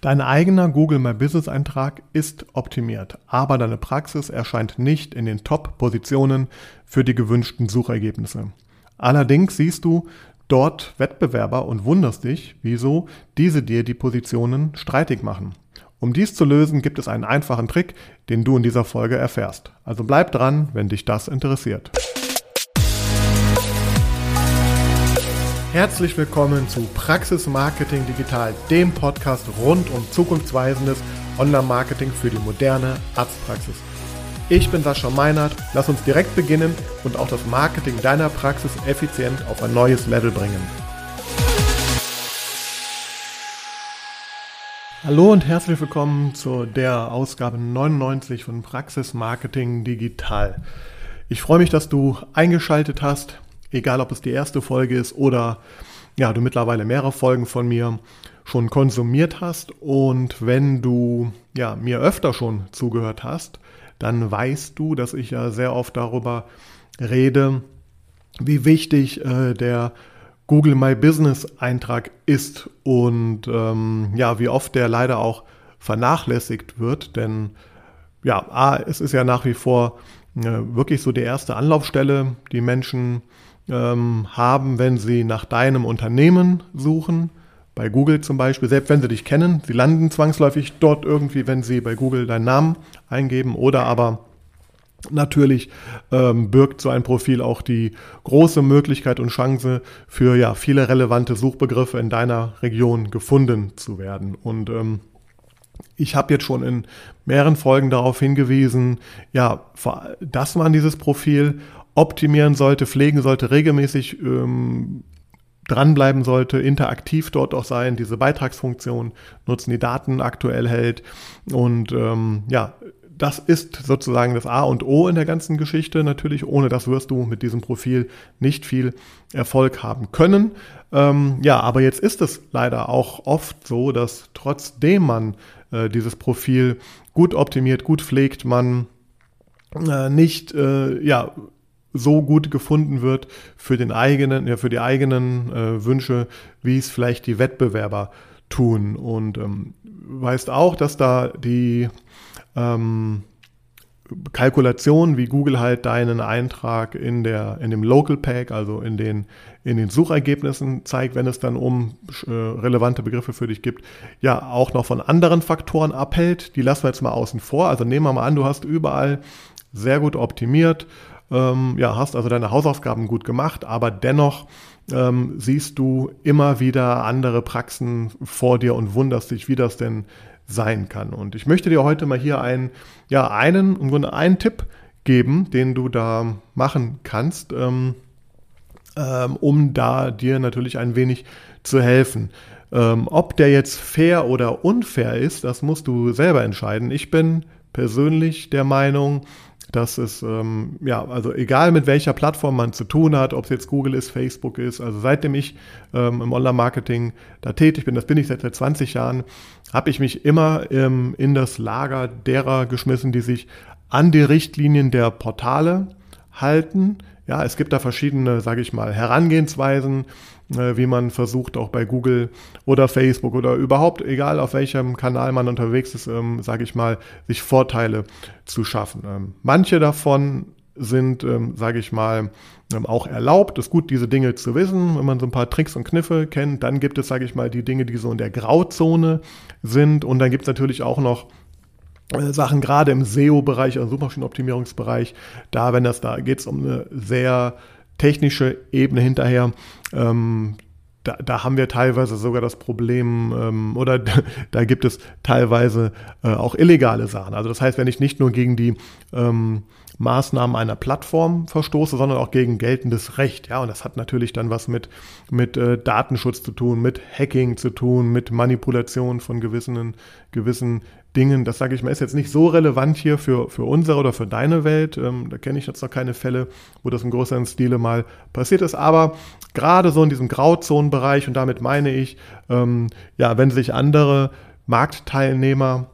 Dein eigener Google My Business Eintrag ist optimiert, aber deine Praxis erscheint nicht in den Top-Positionen für die gewünschten Suchergebnisse. Allerdings siehst du dort Wettbewerber und wunderst dich, wieso diese dir die Positionen streitig machen. Um dies zu lösen, gibt es einen einfachen Trick, den du in dieser Folge erfährst. Also bleib dran, wenn dich das interessiert. Herzlich willkommen zu Praxis Marketing Digital, dem Podcast rund um zukunftsweisendes Online-Marketing für die moderne Arztpraxis. Ich bin Sascha Meinert, lass uns direkt beginnen und auch das Marketing deiner Praxis effizient auf ein neues Level bringen. Hallo und herzlich willkommen zu der Ausgabe 99 von Praxis Marketing Digital. Ich freue mich, dass du eingeschaltet hast egal ob es die erste Folge ist oder ja, du mittlerweile mehrere Folgen von mir schon konsumiert hast. Und wenn du ja, mir öfter schon zugehört hast, dann weißt du, dass ich ja sehr oft darüber rede, wie wichtig äh, der Google My Business Eintrag ist und ähm, ja, wie oft der leider auch vernachlässigt wird, denn ja, A, es ist ja nach wie vor äh, wirklich so die erste Anlaufstelle, die Menschen ähm, haben, wenn sie nach deinem Unternehmen suchen. Bei Google zum Beispiel, selbst wenn sie dich kennen, sie landen zwangsläufig dort irgendwie, wenn sie bei Google deinen Namen eingeben oder aber Natürlich ähm, birgt so ein Profil auch die große Möglichkeit und Chance für ja viele relevante Suchbegriffe in deiner Region gefunden zu werden. Und ähm, ich habe jetzt schon in mehreren Folgen darauf hingewiesen, ja, dass man dieses Profil optimieren sollte, pflegen sollte, regelmäßig ähm, dranbleiben sollte, interaktiv dort auch sein, diese Beitragsfunktion nutzen, die Daten aktuell hält. Und ähm, ja, das ist sozusagen das A und O in der ganzen Geschichte. Natürlich, ohne das wirst du mit diesem Profil nicht viel Erfolg haben können. Ähm, ja, aber jetzt ist es leider auch oft so, dass trotzdem man äh, dieses Profil gut optimiert, gut pflegt, man äh, nicht äh, ja so gut gefunden wird für den eigenen, ja, für die eigenen äh, Wünsche, wie es vielleicht die Wettbewerber tun. Und ähm, weißt auch, dass da die ähm, Kalkulation, wie Google halt deinen Eintrag in der in dem Local Pack, also in den in den Suchergebnissen zeigt, wenn es dann um äh, relevante Begriffe für dich gibt, ja auch noch von anderen Faktoren abhält. Die lassen wir jetzt mal außen vor. Also nehmen wir mal an, du hast überall sehr gut optimiert, ähm, ja, hast also deine Hausaufgaben gut gemacht, aber dennoch ähm, siehst du immer wieder andere Praxen vor dir und wunderst dich, wie das denn sein kann. Und ich möchte dir heute mal hier einen, ja, einen, im Grunde einen Tipp geben, den du da machen kannst, ähm, ähm, um da dir natürlich ein wenig zu helfen. Ähm, ob der jetzt fair oder unfair ist, das musst du selber entscheiden. Ich bin persönlich der Meinung, dass es, ähm, ja, also egal mit welcher Plattform man zu tun hat, ob es jetzt Google ist, Facebook ist, also seitdem ich ähm, im Online-Marketing da tätig bin, das bin ich seit, seit 20 Jahren, habe ich mich immer ähm, in das Lager derer geschmissen, die sich an die Richtlinien der Portale halten. Ja, es gibt da verschiedene, sage ich mal, Herangehensweisen. Äh, wie man versucht, auch bei Google oder Facebook oder überhaupt, egal auf welchem Kanal man unterwegs ist, ähm, sage ich mal, sich Vorteile zu schaffen. Ähm, manche davon sind, ähm, sage ich mal, ähm, auch erlaubt. Es ist gut, diese Dinge zu wissen, wenn man so ein paar Tricks und Kniffe kennt. Dann gibt es, sage ich mal, die Dinge, die so in der Grauzone sind. Und dann gibt es natürlich auch noch äh, Sachen, gerade im SEO-Bereich, also Suchmaschinenoptimierungsbereich, da, wenn das da geht es um eine sehr technische Ebene hinterher. Ähm, da, da, haben wir teilweise sogar das Problem, ähm, oder da gibt es teilweise äh, auch illegale Sachen. Also das heißt, wenn ich nicht nur gegen die ähm, Maßnahmen einer Plattform verstoße, sondern auch gegen geltendes Recht. Ja, und das hat natürlich dann was mit, mit äh, Datenschutz zu tun, mit Hacking zu tun, mit Manipulation von gewissen, gewissen Dingen. Das sage ich mal, ist jetzt nicht so relevant hier für, für unsere oder für deine Welt. Ähm, da kenne ich jetzt noch keine Fälle, wo das im größeren Stile mal passiert ist. Aber gerade so in diesem Grauzonenbereich, und damit meine ich, ähm, ja, wenn sich andere Marktteilnehmer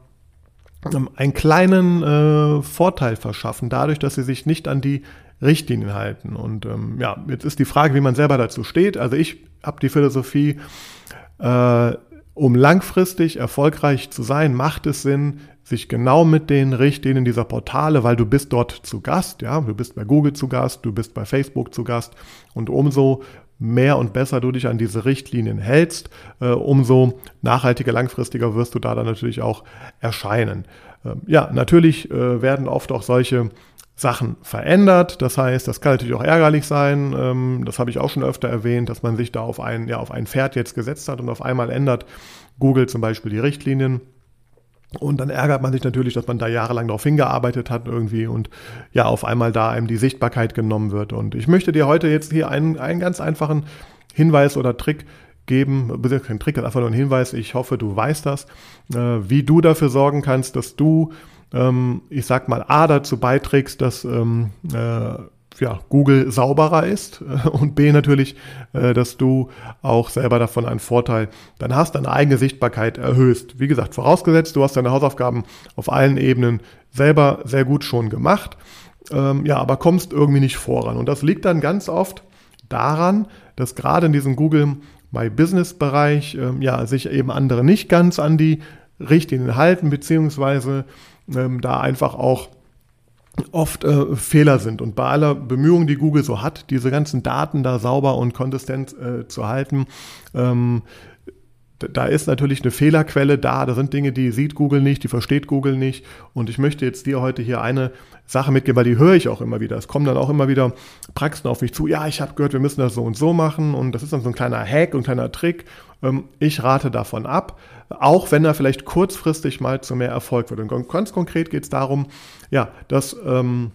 ähm, einen kleinen äh, Vorteil verschaffen, dadurch, dass sie sich nicht an die Richtlinien halten. Und ähm, ja, jetzt ist die Frage, wie man selber dazu steht. Also ich habe die Philosophie, äh, um langfristig erfolgreich zu sein, macht es Sinn, sich genau mit den Richtlinien dieser Portale, weil du bist dort zu Gast, ja, du bist bei Google zu Gast, du bist bei Facebook zu Gast und umso mehr und besser du dich an diese Richtlinien hältst, äh, umso nachhaltiger, langfristiger wirst du da dann natürlich auch erscheinen. Ähm, ja, natürlich äh, werden oft auch solche Sachen verändert. Das heißt, das kann natürlich auch ärgerlich sein. Ähm, das habe ich auch schon öfter erwähnt, dass man sich da auf ein, ja, auf ein Pferd jetzt gesetzt hat und auf einmal ändert Google zum Beispiel die Richtlinien. Und dann ärgert man sich natürlich, dass man da jahrelang darauf hingearbeitet hat irgendwie und ja, auf einmal da einem die Sichtbarkeit genommen wird. Und ich möchte dir heute jetzt hier einen, einen ganz einfachen Hinweis oder Trick geben, kein Trick, einfach nur ein Hinweis, ich hoffe, du weißt das, äh, wie du dafür sorgen kannst, dass du, ähm, ich sag mal, A dazu beiträgst, dass ähm, äh, ja, Google sauberer ist äh, und B natürlich, äh, dass du auch selber davon einen Vorteil dann hast, deine eigene Sichtbarkeit erhöhst. Wie gesagt, vorausgesetzt, du hast deine Hausaufgaben auf allen Ebenen selber sehr gut schon gemacht, ähm, ja, aber kommst irgendwie nicht voran. Und das liegt dann ganz oft daran, dass gerade in diesem Google My Business Bereich ähm, ja, sich eben andere nicht ganz an die Richtlinien halten, beziehungsweise ähm, da einfach auch oft äh, Fehler sind. Und bei aller Bemühung, die Google so hat, diese ganzen Daten da sauber und konsistent äh, zu halten, ähm, da ist natürlich eine Fehlerquelle da. Da sind Dinge, die sieht Google nicht, die versteht Google nicht. Und ich möchte jetzt dir heute hier eine Sache mitgeben, weil die höre ich auch immer wieder. Es kommen dann auch immer wieder Praxen auf mich zu. Ja, ich habe gehört, wir müssen das so und so machen. Und das ist dann so ein kleiner Hack und ein kleiner Trick. Ähm, ich rate davon ab, auch wenn er vielleicht kurzfristig mal zu mehr Erfolg wird. Und ganz konkret geht es darum, ja, dass ähm,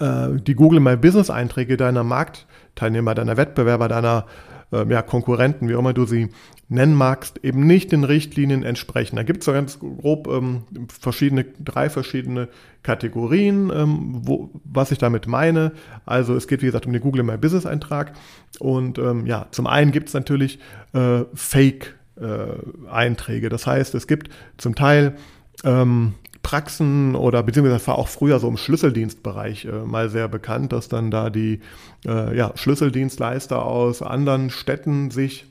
äh, die Google My Business Einträge deiner Marktteilnehmer, deiner Wettbewerber, deiner äh, ja, Konkurrenten, wie auch immer du sie nennen magst, eben nicht den Richtlinien entsprechen. Da gibt es so ganz grob ähm, verschiedene, drei verschiedene Kategorien, ähm, wo, was ich damit meine. Also es geht, wie gesagt, um den Google My Business Eintrag. Und ähm, ja, zum einen gibt es natürlich äh, Fake-Einträge. Äh, das heißt, es gibt zum Teil ähm, Praxen oder beziehungsweise das war auch früher so im Schlüsseldienstbereich äh, mal sehr bekannt, dass dann da die äh, ja, Schlüsseldienstleister aus anderen Städten sich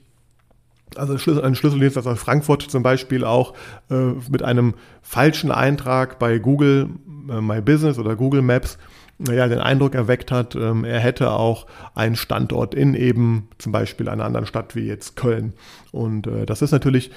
also ein Schlüsseldienstleister aus Frankfurt zum Beispiel auch äh, mit einem falschen Eintrag bei Google äh, My Business oder Google Maps ja, den Eindruck erweckt hat, ähm, er hätte auch einen Standort in eben zum Beispiel einer anderen Stadt wie jetzt Köln. Und äh, das ist natürlich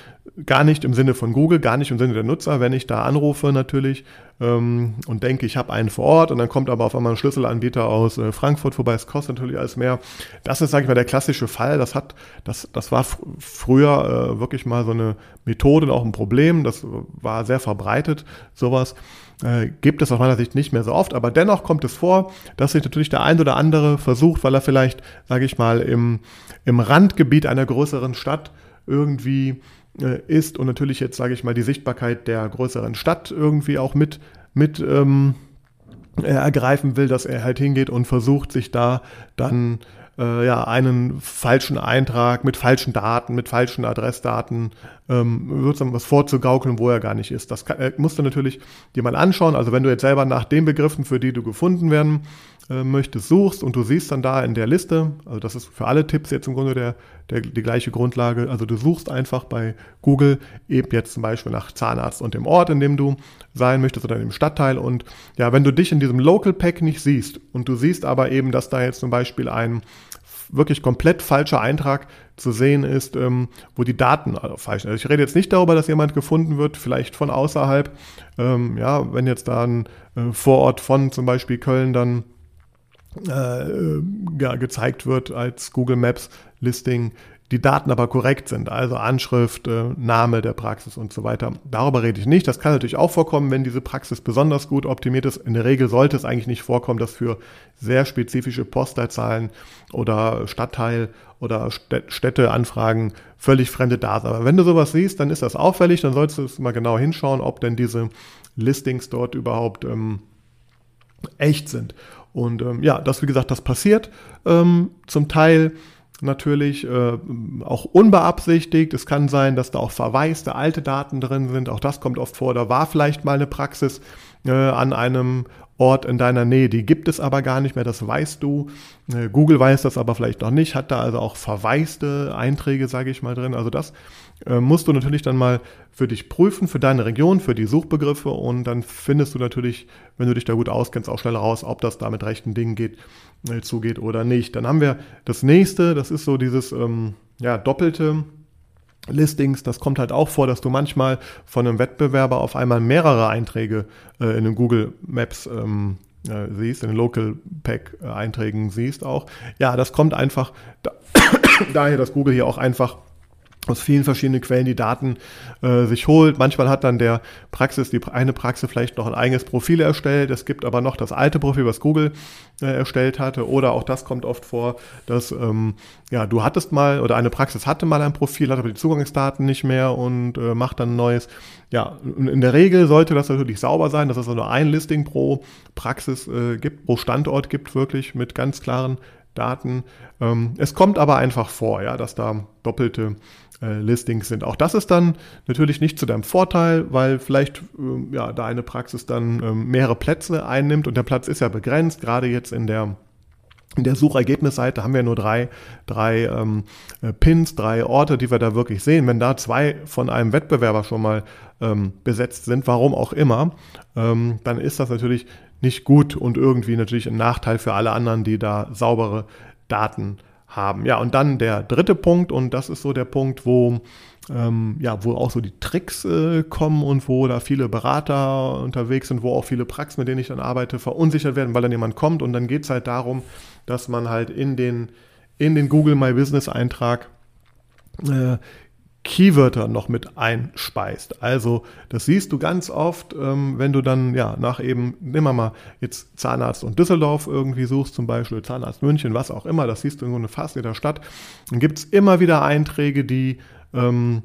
gar nicht im Sinne von Google, gar nicht im Sinne der Nutzer, wenn ich da anrufe natürlich ähm, und denke, ich habe einen vor Ort und dann kommt aber auf einmal ein Schlüsselanbieter aus äh, Frankfurt vorbei, es kostet natürlich alles mehr. Das ist, sage ich mal, der klassische Fall. Das hat, das, das war fr früher äh, wirklich mal so eine Methode und auch ein Problem. Das war sehr verbreitet, sowas. Äh, gibt es aus meiner Sicht nicht mehr so oft, aber dennoch kommt es vor, dass sich natürlich der ein oder andere versucht, weil er vielleicht, sage ich mal, im, im Randgebiet einer größeren Stadt irgendwie äh, ist und natürlich jetzt, sage ich mal, die Sichtbarkeit der größeren Stadt irgendwie auch mit, mit ähm, ergreifen will, dass er halt hingeht und versucht, sich da dann äh, ja, einen falschen Eintrag mit falschen Daten, mit falschen Adressdaten, ähm, sozusagen was vorzugaukeln, wo er gar nicht ist. Das kann, äh, musst du natürlich dir mal anschauen. Also wenn du jetzt selber nach den Begriffen, für die du gefunden werden äh, möchtest, suchst und du siehst dann da in der Liste, also das ist für alle Tipps jetzt im Grunde der, der, die gleiche Grundlage, also du suchst einfach bei Google eben jetzt zum Beispiel nach Zahnarzt und dem Ort, in dem du sein möchtest oder dem Stadtteil und ja, wenn du dich in diesem Local Pack nicht siehst und du siehst aber eben, dass da jetzt zum Beispiel ein wirklich komplett falscher Eintrag zu sehen ist, ähm, wo die Daten also falsch sind. Also ich rede jetzt nicht darüber, dass jemand gefunden wird, vielleicht von außerhalb. Ähm, ja, wenn jetzt da ein äh, Vorort von zum Beispiel Köln dann äh, ja, gezeigt wird als Google Maps Listing, die Daten aber korrekt sind, also Anschrift, äh, Name der Praxis und so weiter. Darüber rede ich nicht. Das kann natürlich auch vorkommen, wenn diese Praxis besonders gut optimiert ist. In der Regel sollte es eigentlich nicht vorkommen, dass für sehr spezifische Postleitzahlen oder Stadtteil oder Städteanfragen völlig fremde Daten. Aber wenn du sowas siehst, dann ist das auffällig, dann solltest du mal genau hinschauen, ob denn diese Listings dort überhaupt ähm, echt sind. Und ähm, ja, das, wie gesagt, das passiert ähm, zum Teil natürlich äh, auch unbeabsichtigt. Es kann sein, dass da auch verwaiste alte Daten drin sind. Auch das kommt oft vor. Da war vielleicht mal eine Praxis äh, an einem Ort in deiner Nähe, die gibt es aber gar nicht mehr, das weißt du. Äh, Google weiß das aber vielleicht noch nicht, hat da also auch verwaiste Einträge, sage ich mal, drin. Also das äh, musst du natürlich dann mal für dich prüfen, für deine Region, für die Suchbegriffe und dann findest du natürlich, wenn du dich da gut auskennst, auch schnell raus, ob das da mit rechten Dingen geht, zugeht oder nicht. Dann haben wir das nächste, das ist so dieses ähm, ja, doppelte Listings, das kommt halt auch vor, dass du manchmal von einem Wettbewerber auf einmal mehrere Einträge äh, in den Google Maps ähm, äh, siehst, in den Local Pack äh, Einträgen siehst auch. Ja, das kommt einfach da, daher, dass Google hier auch einfach aus vielen verschiedenen Quellen die Daten äh, sich holt. Manchmal hat dann der Praxis, die eine Praxis vielleicht noch ein eigenes Profil erstellt. Es gibt aber noch das alte Profil, was Google äh, erstellt hatte. Oder auch das kommt oft vor, dass ähm, ja, du hattest mal oder eine Praxis hatte mal ein Profil, hat aber die Zugangsdaten nicht mehr und äh, macht dann ein neues. Ja, in der Regel sollte das natürlich sauber sein, dass es nur ein Listing pro Praxis äh, gibt, pro Standort gibt, wirklich mit ganz klaren Daten. Ähm, es kommt aber einfach vor, ja, dass da doppelte äh, Listings sind. Auch das ist dann natürlich nicht zu deinem Vorteil, weil vielleicht äh, ja, da eine Praxis dann äh, mehrere Plätze einnimmt und der Platz ist ja begrenzt, gerade jetzt in der in der Suchergebnisseite haben wir nur drei, drei ähm, äh, Pins, drei Orte, die wir da wirklich sehen. Wenn da zwei von einem Wettbewerber schon mal ähm, besetzt sind, warum auch immer, ähm, dann ist das natürlich nicht gut und irgendwie natürlich ein Nachteil für alle anderen, die da saubere Daten haben. Ja, und dann der dritte Punkt, und das ist so der Punkt, wo, ähm, ja, wo auch so die Tricks äh, kommen und wo da viele Berater unterwegs sind, wo auch viele Praxen, mit denen ich dann arbeite, verunsichert werden, weil dann jemand kommt und dann geht es halt darum, dass man halt in den, in den Google My Business Eintrag äh, Keywörter noch mit einspeist. Also das siehst du ganz oft, ähm, wenn du dann ja nach eben, nimm mal jetzt Zahnarzt und Düsseldorf irgendwie suchst, zum Beispiel Zahnarzt München, was auch immer, das siehst du in so einer fast Stadt, dann gibt es immer wieder Einträge, die ähm,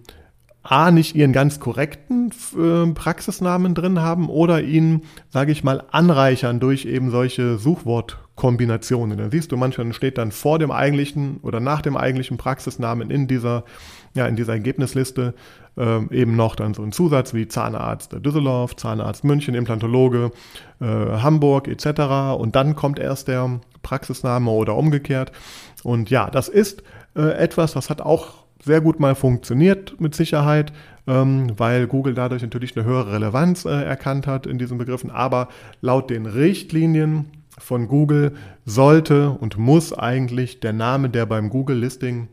A, nicht ihren ganz korrekten äh, Praxisnamen drin haben oder ihn, sage ich mal, anreichern durch eben solche Suchwortkombinationen. Dann siehst du manchmal steht dann vor dem eigentlichen oder nach dem eigentlichen Praxisnamen in dieser, ja, in dieser Ergebnisliste äh, eben noch dann so ein Zusatz wie Zahnarzt Düsseldorf, Zahnarzt München, Implantologe äh, Hamburg etc. Und dann kommt erst der Praxisname oder umgekehrt. Und ja, das ist äh, etwas, das hat auch sehr gut mal funktioniert mit Sicherheit, ähm, weil Google dadurch natürlich eine höhere Relevanz äh, erkannt hat in diesen Begriffen. Aber laut den Richtlinien von Google sollte und muss eigentlich der Name, der beim Google-Listing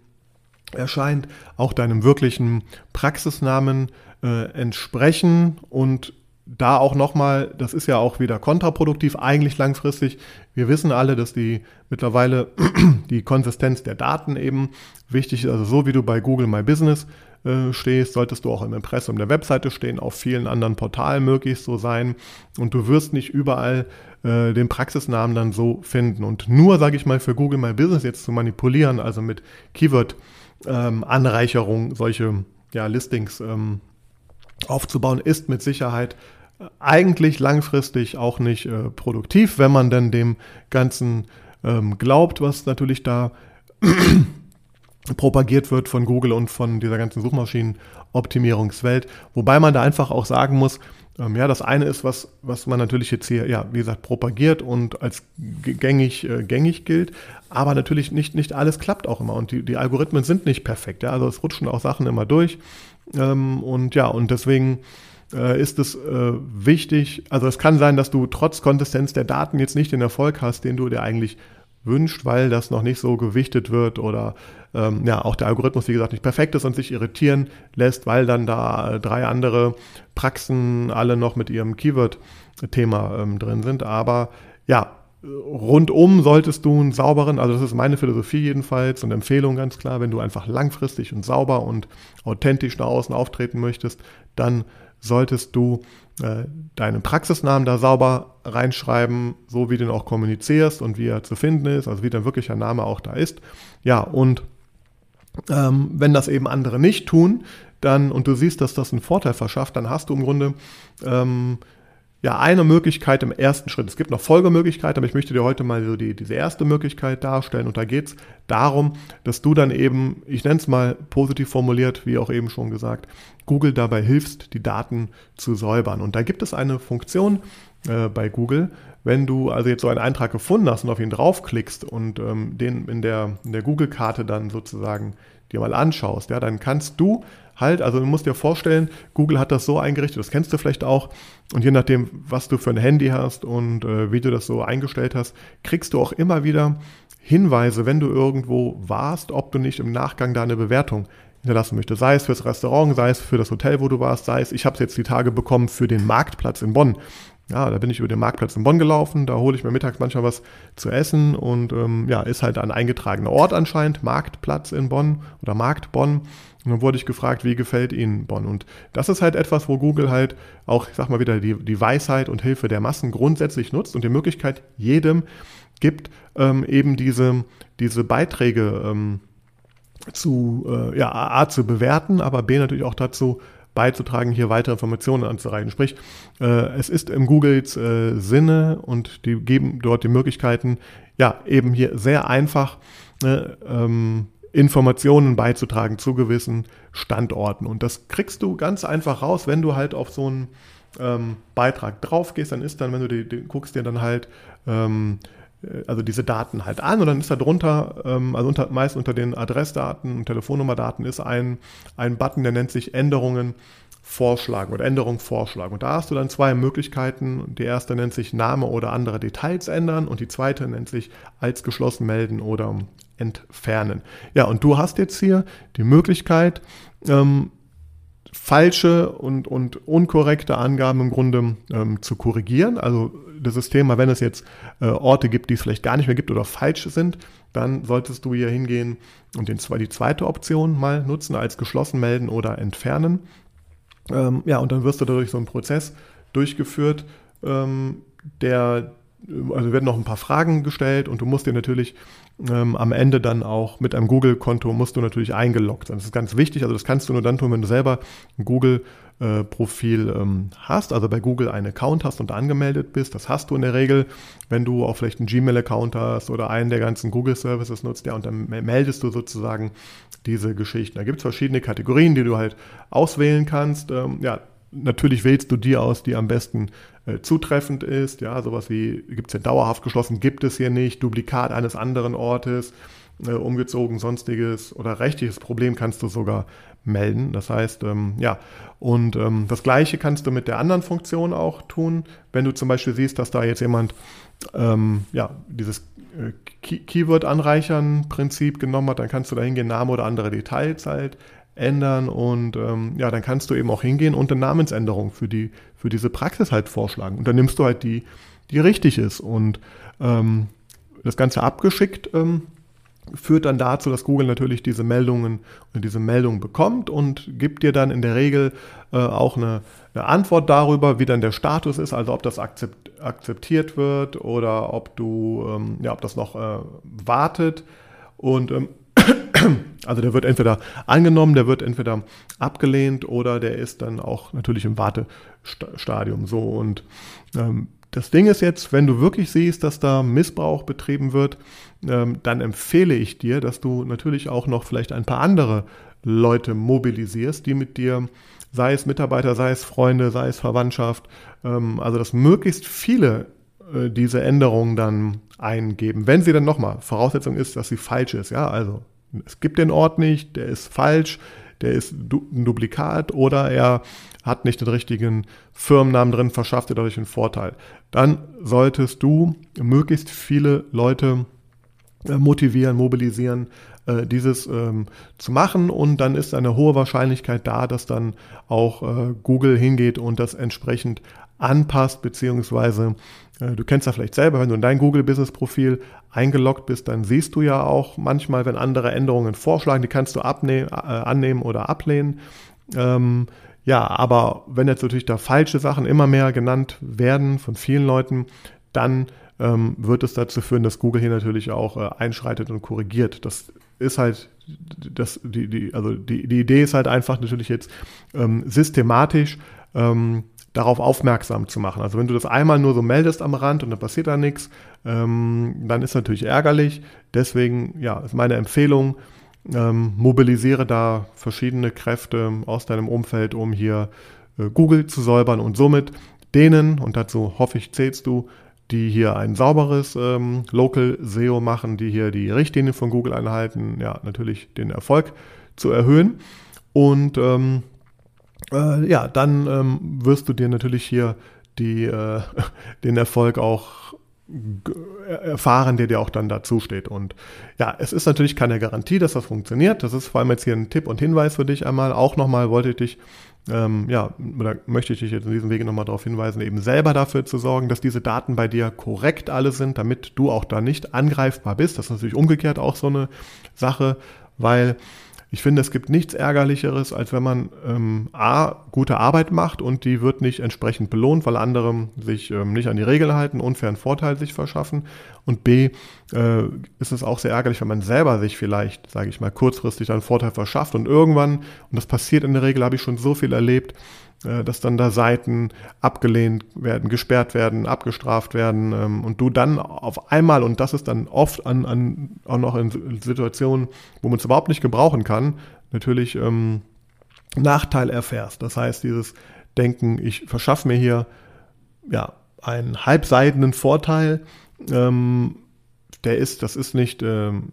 erscheint, auch deinem wirklichen Praxisnamen äh, entsprechen und da auch nochmal, das ist ja auch wieder kontraproduktiv, eigentlich langfristig. Wir wissen alle, dass die mittlerweile die Konsistenz der Daten eben wichtig ist. Also so wie du bei Google My Business äh, stehst, solltest du auch im Impressum der Webseite stehen, auf vielen anderen Portalen möglichst so sein. Und du wirst nicht überall äh, den Praxisnamen dann so finden. Und nur, sage ich mal, für Google My Business jetzt zu manipulieren, also mit Keyword-Anreicherung, ähm, solche ja, Listings ähm, aufzubauen, ist mit Sicherheit eigentlich langfristig auch nicht äh, produktiv, wenn man denn dem Ganzen ähm, glaubt, was natürlich da propagiert wird von Google und von dieser ganzen Suchmaschinenoptimierungswelt. Wobei man da einfach auch sagen muss, ähm, ja, das eine ist, was, was man natürlich jetzt hier, ja, wie gesagt, propagiert und als gängig, äh, gängig gilt, aber natürlich nicht, nicht alles klappt auch immer und die, die Algorithmen sind nicht perfekt, ja, also es rutschen auch Sachen immer durch. Ähm, und ja, und deswegen äh, ist es äh, wichtig, also es kann sein, dass du trotz Konsistenz der Daten jetzt nicht den Erfolg hast, den du dir eigentlich wünscht, weil das noch nicht so gewichtet wird oder ähm, ja auch der Algorithmus, wie gesagt, nicht perfekt ist und sich irritieren lässt, weil dann da äh, drei andere Praxen alle noch mit ihrem Keyword-Thema ähm, drin sind. Aber ja, rundum solltest du einen sauberen, also das ist meine Philosophie jedenfalls und Empfehlung ganz klar, wenn du einfach langfristig und sauber und authentisch nach außen auftreten möchtest, dann solltest du äh, deinen Praxisnamen da sauber reinschreiben, so wie du ihn auch kommunizierst und wie er zu finden ist, also wie dein wirklicher Name auch da ist. Ja, und ähm, wenn das eben andere nicht tun, dann und du siehst, dass das einen Vorteil verschafft, dann hast du im Grunde ähm, ja, eine Möglichkeit im ersten Schritt. Es gibt noch Folgemöglichkeiten, aber ich möchte dir heute mal so die, diese erste Möglichkeit darstellen. Und da geht es darum, dass du dann eben, ich nenne es mal positiv formuliert, wie auch eben schon gesagt, Google dabei hilfst, die Daten zu säubern. Und da gibt es eine Funktion, äh, bei Google. Wenn du also jetzt so einen Eintrag gefunden hast und auf ihn draufklickst und ähm, den in der, in der Google-Karte dann sozusagen dir mal anschaust, ja, dann kannst du halt, also du musst dir vorstellen, Google hat das so eingerichtet, das kennst du vielleicht auch, und je nachdem, was du für ein Handy hast und äh, wie du das so eingestellt hast, kriegst du auch immer wieder Hinweise, wenn du irgendwo warst, ob du nicht im Nachgang da eine Bewertung hinterlassen möchtest. Sei es fürs Restaurant, sei es für das Hotel, wo du warst, sei es, ich habe es jetzt die Tage bekommen für den Marktplatz in Bonn. Ja, da bin ich über den Marktplatz in Bonn gelaufen, da hole ich mir mittags manchmal was zu essen und ähm, ja, ist halt ein eingetragener Ort anscheinend, Marktplatz in Bonn oder Markt Bonn. Und dann wurde ich gefragt, wie gefällt Ihnen Bonn? Und das ist halt etwas, wo Google halt auch, ich sag mal wieder, die, die Weisheit und Hilfe der Massen grundsätzlich nutzt und die Möglichkeit jedem gibt, ähm, eben diese, diese Beiträge ähm, zu, äh, ja, A, zu bewerten, aber B, natürlich auch dazu beizutragen, hier weitere Informationen anzureichen. Sprich, äh, es ist im Googles äh, Sinne und die geben dort die Möglichkeiten, ja, eben hier sehr einfach ne, ähm, Informationen beizutragen zu gewissen Standorten. Und das kriegst du ganz einfach raus, wenn du halt auf so einen ähm, Beitrag drauf gehst, dann ist dann, wenn du die, die guckst dir dann halt ähm, äh, also diese Daten halt an und dann ist da drunter, ähm, also unter, meist unter den Adressdaten und Telefonnummerdaten ist ein, ein Button, der nennt sich Änderungen vorschlagen oder Änderung vorschlagen. Und da hast du dann zwei Möglichkeiten. Die erste nennt sich Name oder andere Details ändern und die zweite nennt sich als geschlossen melden oder entfernen. Ja, und du hast jetzt hier die Möglichkeit, ähm, falsche und, und unkorrekte Angaben im Grunde ähm, zu korrigieren. Also das System, wenn es jetzt äh, Orte gibt, die es vielleicht gar nicht mehr gibt oder falsch sind, dann solltest du hier hingehen und den, die zweite Option mal nutzen, als geschlossen melden oder entfernen. Ähm, ja, und dann wirst du dadurch so einen Prozess durchgeführt, ähm, der also werden noch ein paar Fragen gestellt und du musst dir natürlich ähm, am Ende dann auch mit einem Google-Konto musst du natürlich eingeloggt sein. Das ist ganz wichtig. Also das kannst du nur dann tun, wenn du selber ein Google-Profil äh, ähm, hast, also bei Google einen Account hast und angemeldet bist. Das hast du in der Regel, wenn du auch vielleicht einen Gmail-Account hast oder einen der ganzen Google-Services nutzt, ja, und dann meldest du sozusagen diese Geschichten. Da gibt es verschiedene Kategorien, die du halt auswählen kannst. Ähm, ja, natürlich wählst du die aus, die am besten äh, zutreffend ist. Ja, sowas wie gibt es ja dauerhaft geschlossen, gibt es hier nicht, Duplikat eines anderen Ortes, äh, umgezogen, sonstiges oder rechtliches Problem kannst du sogar melden. Das heißt, ähm, ja, und ähm, das gleiche kannst du mit der anderen Funktion auch tun. Wenn du zum Beispiel siehst, dass da jetzt jemand ähm, ja, dieses äh, Keyword-Anreichern-Prinzip genommen hat, dann kannst du da hingehen, Name oder andere Details halt ändern und ähm, ja, dann kannst du eben auch hingehen und eine Namensänderung für, die, für diese Praxis halt vorschlagen. Und dann nimmst du halt die, die richtig ist. Und ähm, das Ganze abgeschickt ähm, führt dann dazu, dass Google natürlich diese Meldungen und diese Meldungen bekommt und gibt dir dann in der Regel äh, auch eine, eine, Antwort darüber, wie dann der Status ist, also ob das akzept, akzeptiert wird oder ob du, ähm, ja, ob das noch äh, wartet. Und ähm, also der wird entweder angenommen, der wird entweder abgelehnt oder der ist dann auch natürlich im Wartestadium so. Und ähm, das Ding ist jetzt, wenn du wirklich siehst, dass da Missbrauch betrieben wird, ähm, dann empfehle ich dir, dass du natürlich auch noch vielleicht ein paar andere Leute mobilisierst, die mit dir, sei es Mitarbeiter, sei es Freunde, sei es Verwandtschaft, ähm, also dass möglichst viele äh, diese Änderungen dann eingeben. Wenn sie dann nochmal, Voraussetzung ist, dass sie falsch ist, ja, also es gibt den Ort nicht, der ist falsch, der ist ein Duplikat oder er hat nicht den richtigen Firmennamen drin, verschafft dir dadurch einen Vorteil. Dann solltest du möglichst viele Leute äh, motivieren, mobilisieren, äh, dieses ähm, zu machen und dann ist eine hohe Wahrscheinlichkeit da, dass dann auch äh, Google hingeht und das entsprechend anpasst, beziehungsweise du kennst ja vielleicht selber, wenn du in dein Google-Business-Profil eingeloggt bist, dann siehst du ja auch manchmal, wenn andere Änderungen vorschlagen, die kannst du abnehmen, äh, annehmen oder ablehnen. Ähm, ja, aber wenn jetzt natürlich da falsche Sachen immer mehr genannt werden von vielen Leuten, dann ähm, wird es dazu führen, dass Google hier natürlich auch äh, einschreitet und korrigiert. Das ist halt, das, die, die, also die, die Idee ist halt einfach natürlich jetzt ähm, systematisch ähm, darauf aufmerksam zu machen. Also wenn du das einmal nur so meldest am Rand und dann passiert da nichts, ähm, dann ist natürlich ärgerlich. Deswegen, ja, ist meine Empfehlung, ähm, mobilisiere da verschiedene Kräfte aus deinem Umfeld, um hier äh, Google zu säubern und somit denen, und dazu hoffe ich, zählst du, die hier ein sauberes ähm, Local SEO machen, die hier die Richtlinien von Google einhalten, ja, natürlich den Erfolg zu erhöhen. Und ähm, äh, ja, dann ähm, wirst du dir natürlich hier die, äh, den Erfolg auch erfahren, der dir auch dann dazu steht. Und ja, es ist natürlich keine Garantie, dass das funktioniert. Das ist vor allem jetzt hier ein Tipp und Hinweis für dich einmal. Auch nochmal wollte ich dich ähm, ja, oder möchte ich dich jetzt in diesem Wege nochmal darauf hinweisen, eben selber dafür zu sorgen, dass diese Daten bei dir korrekt alle sind, damit du auch da nicht angreifbar bist. Das ist natürlich umgekehrt auch so eine Sache, weil ich finde, es gibt nichts Ärgerlicheres, als wenn man ähm, A, gute Arbeit macht und die wird nicht entsprechend belohnt, weil andere sich ähm, nicht an die Regeln halten, unfairen Vorteil sich verschaffen. Und B, äh, ist es auch sehr ärgerlich, wenn man selber sich vielleicht, sage ich mal, kurzfristig einen Vorteil verschafft und irgendwann, und das passiert in der Regel, habe ich schon so viel erlebt, dass dann da Seiten abgelehnt werden, gesperrt werden, abgestraft werden ähm, und du dann auf einmal, und das ist dann oft an, an auch noch in Situationen, wo man es überhaupt nicht gebrauchen kann, natürlich ähm, Nachteil erfährst. Das heißt, dieses Denken, ich verschaffe mir hier ja einen halbseidenen Vorteil, ähm, der ist, das ist nicht ähm,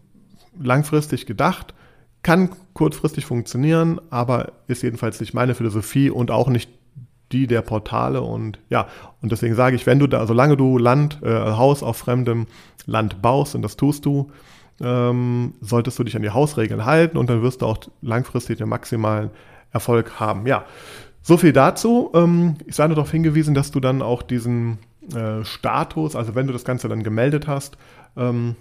langfristig gedacht, kann kurzfristig funktionieren, aber ist jedenfalls nicht meine Philosophie und auch nicht die der Portale und ja, und deswegen sage ich, wenn du da, solange du Land, äh, Haus auf fremdem Land baust, und das tust du, ähm, solltest du dich an die Hausregeln halten und dann wirst du auch langfristig den maximalen Erfolg haben. Ja, so viel dazu. Ähm, ich sei nur darauf hingewiesen, dass du dann auch diesen äh, Status, also wenn du das Ganze dann gemeldet hast, ähm,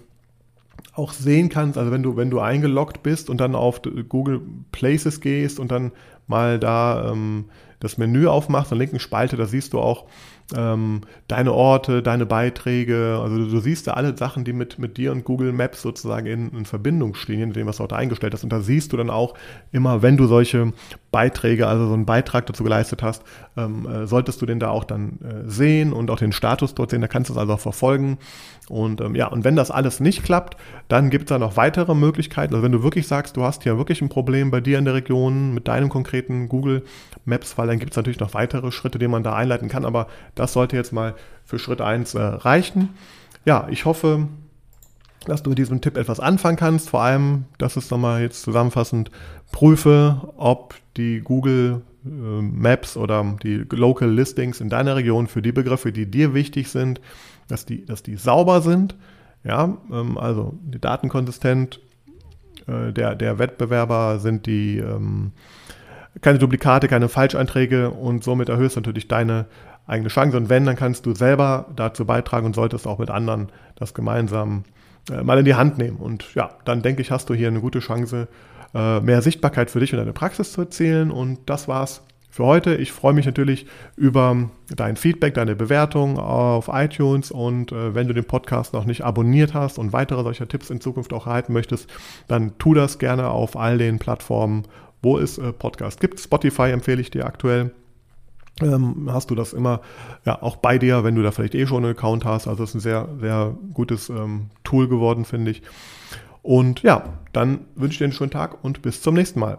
auch sehen kannst, also wenn du, wenn du eingeloggt bist und dann auf Google Places gehst und dann mal da ähm, das Menü aufmachst, in der linken Spalte, da siehst du auch ähm, deine Orte, deine Beiträge, also du, du, siehst da alle Sachen, die mit, mit dir und Google Maps sozusagen in, in Verbindung stehen, in dem, was du dort eingestellt hast. Und da siehst du dann auch immer, wenn du solche Beiträge, also so einen Beitrag dazu geleistet hast, ähm, äh, solltest du den da auch dann äh, sehen und auch den Status dort sehen, da kannst du es also auch verfolgen. Und ähm, ja, und wenn das alles nicht klappt, dann gibt es da noch weitere Möglichkeiten. Also wenn du wirklich sagst, du hast hier wirklich ein Problem bei dir in der Region mit deinem konkreten Google Maps-Fall, dann gibt es natürlich noch weitere Schritte, die man da einleiten kann. Aber das sollte jetzt mal für Schritt 1 äh, reichen. Ja, ich hoffe, dass du mit diesem Tipp etwas anfangen kannst. Vor allem, das ist nochmal jetzt zusammenfassend, prüfe, ob die Google äh, Maps oder die Local Listings in deiner Region für die Begriffe, die dir wichtig sind, dass die, dass die sauber sind. Ja, ähm, also die Daten konsistent äh, der, der Wettbewerber sind die ähm, keine Duplikate, keine Falscheinträge und somit erhöhst du natürlich deine eigene Chance. Und wenn, dann kannst du selber dazu beitragen und solltest auch mit anderen das gemeinsam äh, mal in die Hand nehmen. Und ja, dann denke ich, hast du hier eine gute Chance, äh, mehr Sichtbarkeit für dich und deine Praxis zu erzielen. Und das war's für heute. Ich freue mich natürlich über dein Feedback, deine Bewertung auf iTunes und äh, wenn du den Podcast noch nicht abonniert hast und weitere solcher Tipps in Zukunft auch erhalten möchtest, dann tu das gerne auf all den Plattformen, wo es äh, Podcasts gibt. Spotify empfehle ich dir aktuell. Ähm, hast du das immer ja auch bei dir, wenn du da vielleicht eh schon einen Account hast. Also es ist ein sehr, sehr gutes ähm, Tool geworden, finde ich. Und ja, dann wünsche ich dir einen schönen Tag und bis zum nächsten Mal.